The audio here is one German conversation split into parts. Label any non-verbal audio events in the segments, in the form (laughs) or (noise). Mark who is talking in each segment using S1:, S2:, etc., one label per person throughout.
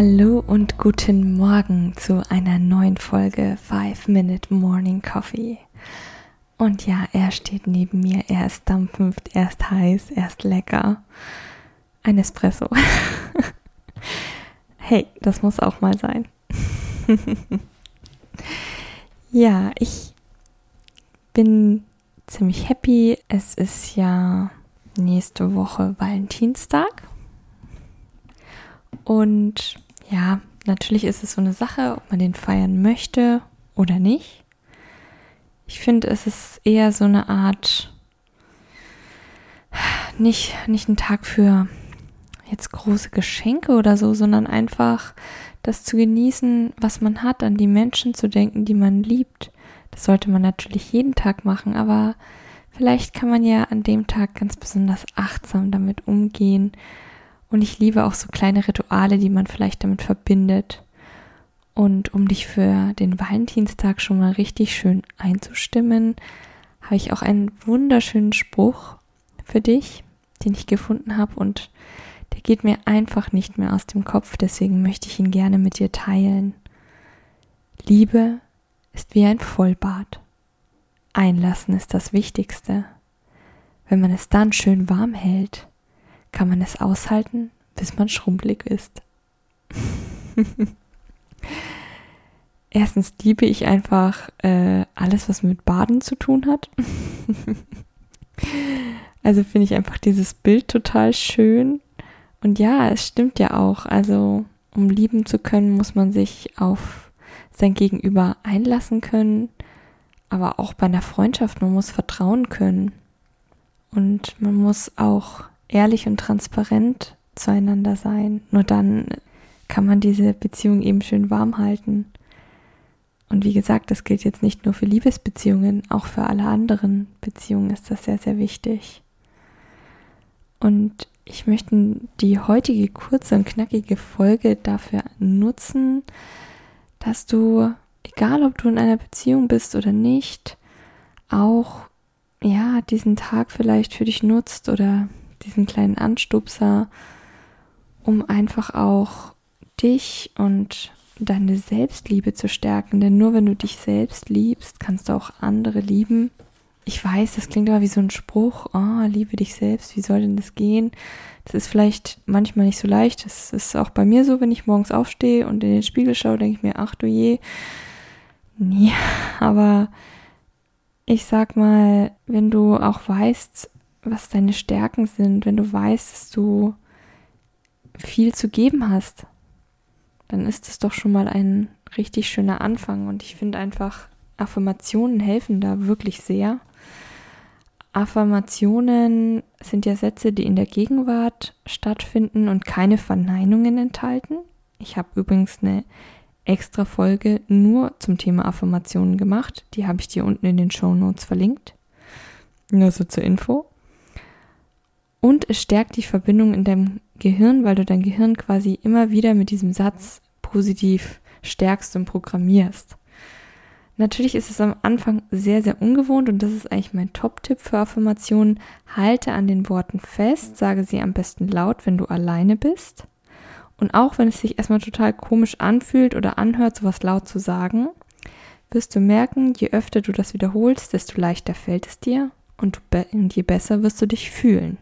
S1: Hallo und guten Morgen zu einer neuen Folge 5 Minute Morning Coffee. Und ja, er steht neben mir, er ist dampfend, er ist heiß, er ist lecker. Ein Espresso. (laughs) hey, das muss auch mal sein. (laughs) ja, ich bin ziemlich happy. Es ist ja nächste Woche Valentinstag. Und ja, natürlich ist es so eine Sache, ob man den feiern möchte oder nicht. Ich finde, es ist eher so eine Art, nicht, nicht ein Tag für jetzt große Geschenke oder so, sondern einfach das zu genießen, was man hat, an die Menschen zu denken, die man liebt. Das sollte man natürlich jeden Tag machen, aber vielleicht kann man ja an dem Tag ganz besonders achtsam damit umgehen. Und ich liebe auch so kleine Rituale, die man vielleicht damit verbindet. Und um dich für den Valentinstag schon mal richtig schön einzustimmen, habe ich auch einen wunderschönen Spruch für dich, den ich gefunden habe und der geht mir einfach nicht mehr aus dem Kopf, deswegen möchte ich ihn gerne mit dir teilen. Liebe ist wie ein Vollbad. Einlassen ist das Wichtigste. Wenn man es dann schön warm hält, kann man es aushalten, bis man schrumpelig ist. (laughs) Erstens liebe ich einfach äh, alles, was mit Baden zu tun hat. (laughs) also finde ich einfach dieses Bild total schön. Und ja, es stimmt ja auch. Also, um lieben zu können, muss man sich auf sein Gegenüber einlassen können. Aber auch bei einer Freundschaft, man muss vertrauen können. Und man muss auch ehrlich und transparent zueinander sein. Nur dann kann man diese Beziehung eben schön warm halten. Und wie gesagt, das gilt jetzt nicht nur für Liebesbeziehungen, auch für alle anderen Beziehungen ist das sehr, sehr wichtig. Und ich möchte die heutige kurze und knackige Folge dafür nutzen, dass du, egal ob du in einer Beziehung bist oder nicht, auch ja, diesen Tag vielleicht für dich nutzt oder diesen kleinen Anstupser, um einfach auch dich und deine Selbstliebe zu stärken. Denn nur wenn du dich selbst liebst, kannst du auch andere lieben. Ich weiß, das klingt aber wie so ein Spruch, oh, liebe dich selbst, wie soll denn das gehen? Das ist vielleicht manchmal nicht so leicht. Das ist auch bei mir so, wenn ich morgens aufstehe und in den Spiegel schaue, denke ich mir, ach du je. Nee, aber ich sag mal, wenn du auch weißt, was deine Stärken sind, wenn du weißt, dass du viel zu geben hast, dann ist es doch schon mal ein richtig schöner Anfang. Und ich finde einfach, Affirmationen helfen da wirklich sehr. Affirmationen sind ja Sätze, die in der Gegenwart stattfinden und keine Verneinungen enthalten. Ich habe übrigens eine extra Folge nur zum Thema Affirmationen gemacht. Die habe ich dir unten in den Show Notes verlinkt. Nur so zur Info. Und es stärkt die Verbindung in deinem Gehirn, weil du dein Gehirn quasi immer wieder mit diesem Satz positiv stärkst und programmierst. Natürlich ist es am Anfang sehr, sehr ungewohnt und das ist eigentlich mein Top-Tipp für Affirmationen. Halte an den Worten fest, sage sie am besten laut, wenn du alleine bist. Und auch wenn es sich erstmal total komisch anfühlt oder anhört, sowas laut zu sagen, wirst du merken, je öfter du das wiederholst, desto leichter fällt es dir und, und je besser wirst du dich fühlen.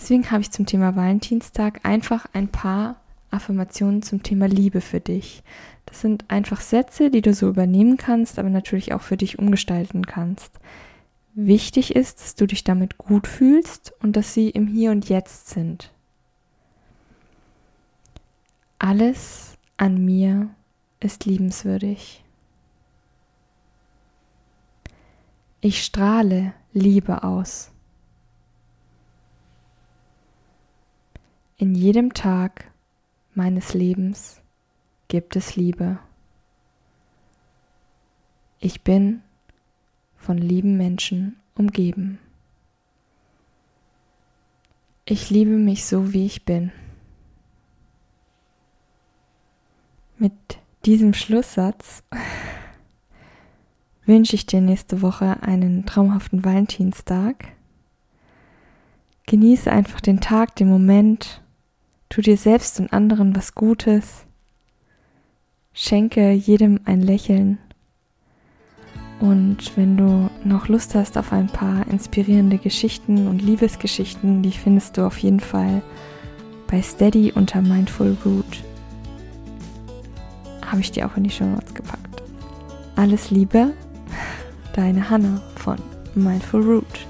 S1: Deswegen habe ich zum Thema Valentinstag einfach ein paar Affirmationen zum Thema Liebe für dich. Das sind einfach Sätze, die du so übernehmen kannst, aber natürlich auch für dich umgestalten kannst. Wichtig ist, dass du dich damit gut fühlst und dass sie im Hier und Jetzt sind. Alles an mir ist liebenswürdig. Ich strahle Liebe aus. In jedem Tag meines Lebens gibt es Liebe. Ich bin von lieben Menschen umgeben. Ich liebe mich so, wie ich bin. Mit diesem Schlusssatz (laughs) wünsche ich dir nächste Woche einen traumhaften Valentinstag. Genieße einfach den Tag, den Moment, tu dir selbst und anderen was Gutes, schenke jedem ein Lächeln und wenn du noch Lust hast auf ein paar inspirierende Geschichten und Liebesgeschichten, die findest du auf jeden Fall bei Steady unter Mindful Root. Habe ich dir auch in die Show Notes gepackt. Alles Liebe, (laughs) deine Hanna von Mindful Root.